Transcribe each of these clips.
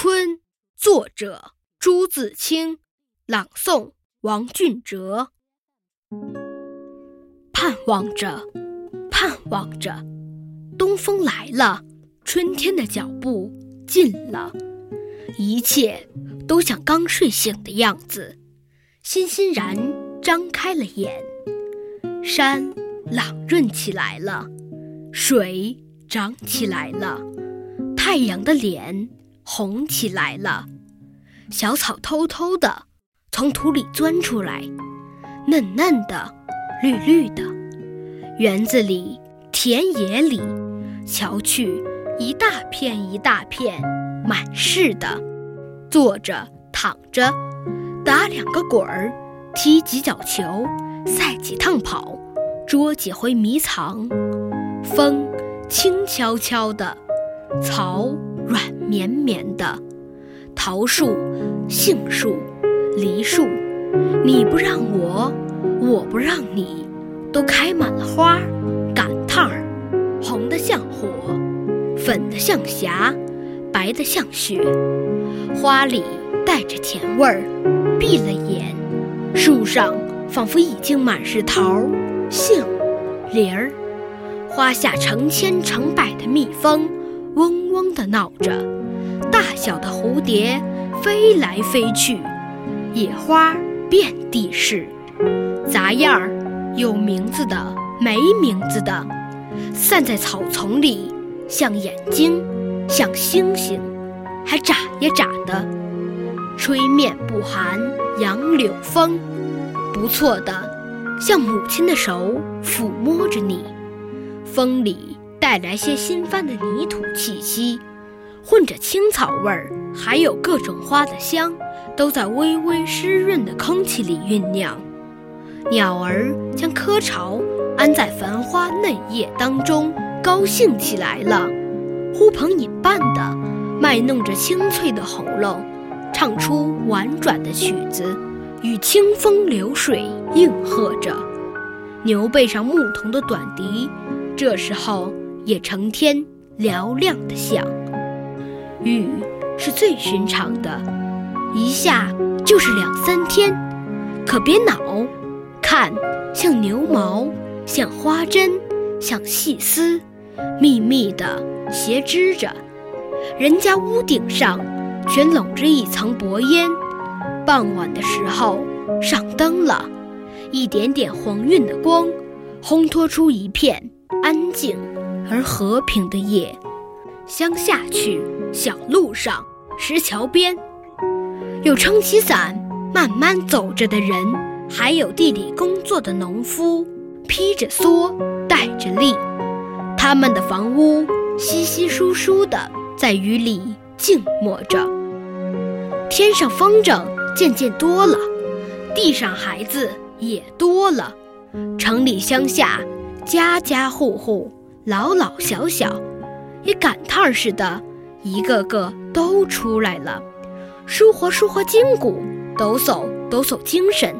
春》作者朱自清，朗诵王俊哲。盼望着，盼望着，东风来了，春天的脚步近了，一切都像刚睡醒的样子，欣欣然张开了眼。山朗润起来了，水涨起来了，太阳的脸。红起来了，小草偷偷地从土里钻出来，嫩嫩的，绿绿的。园子里、田野里，瞧去，一大片一大片，满是的。坐着、躺着，打两个滚儿，踢几脚球，赛几趟跑，捉几回迷藏。风轻悄悄的，草。软绵绵的桃树、杏树、梨树，你不让我，我不让你，都开满了花，赶趟儿，红的像火，粉的像霞，白的像雪，花里带着甜味儿。闭了眼，树上仿佛已经满是桃、杏、梨儿，花下成千成百的蜜蜂。嗡嗡地闹着，大小的蝴蝶飞来飞去，野花遍地是，杂样儿，有名字的，没名字的，散在草丛里，像眼睛，像星星，还眨呀眨的。吹面不寒杨柳风，不错的，像母亲的手抚摸着你，风里。带来些新翻的泥土气息，混着青草味儿，还有各种花的香，都在微微湿润的空气里酝酿。鸟儿将窠巢安在繁花嫩叶当中，高兴起来了，呼朋引伴的卖弄着清脆的喉咙，唱出婉转的曲子，与清风流水应和着。牛背上牧童的短笛，这时候。也成天嘹亮的响，雨是最寻常的，一下就是两三天。可别恼，看，像牛毛，像花针，像细丝，密密的斜织着。人家屋顶上全笼着一层薄烟，傍晚的时候上灯了，一点点黄晕的光，烘托出一片安静。而和平的夜，乡下去，小路上，石桥边，有撑起伞慢慢走着的人，还有地里工作的农夫，披着蓑，带着笠，他们的房屋稀稀疏疏的在雨里静默着。天上风筝渐渐多了，地上孩子也多了，城里乡下，家家户户。老老小小，也赶趟似的，一个个都出来了，舒活舒活筋骨，抖擞抖擞精神，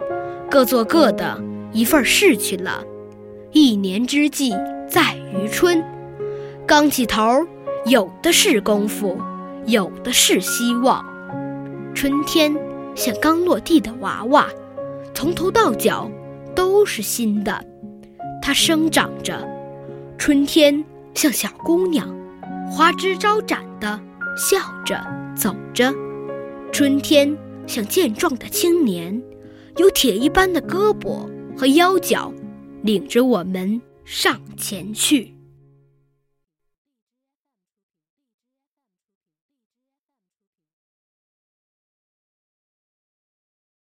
各做各的一份事去了。一年之计在于春，刚起头，有的是功夫，有的是希望。春天像刚落地的娃娃，从头到脚都是新的，它生长着。春天像小姑娘，花枝招展的笑着走着；春天像健壮的青年，有铁一般的胳膊和腰脚，领着我们上前去。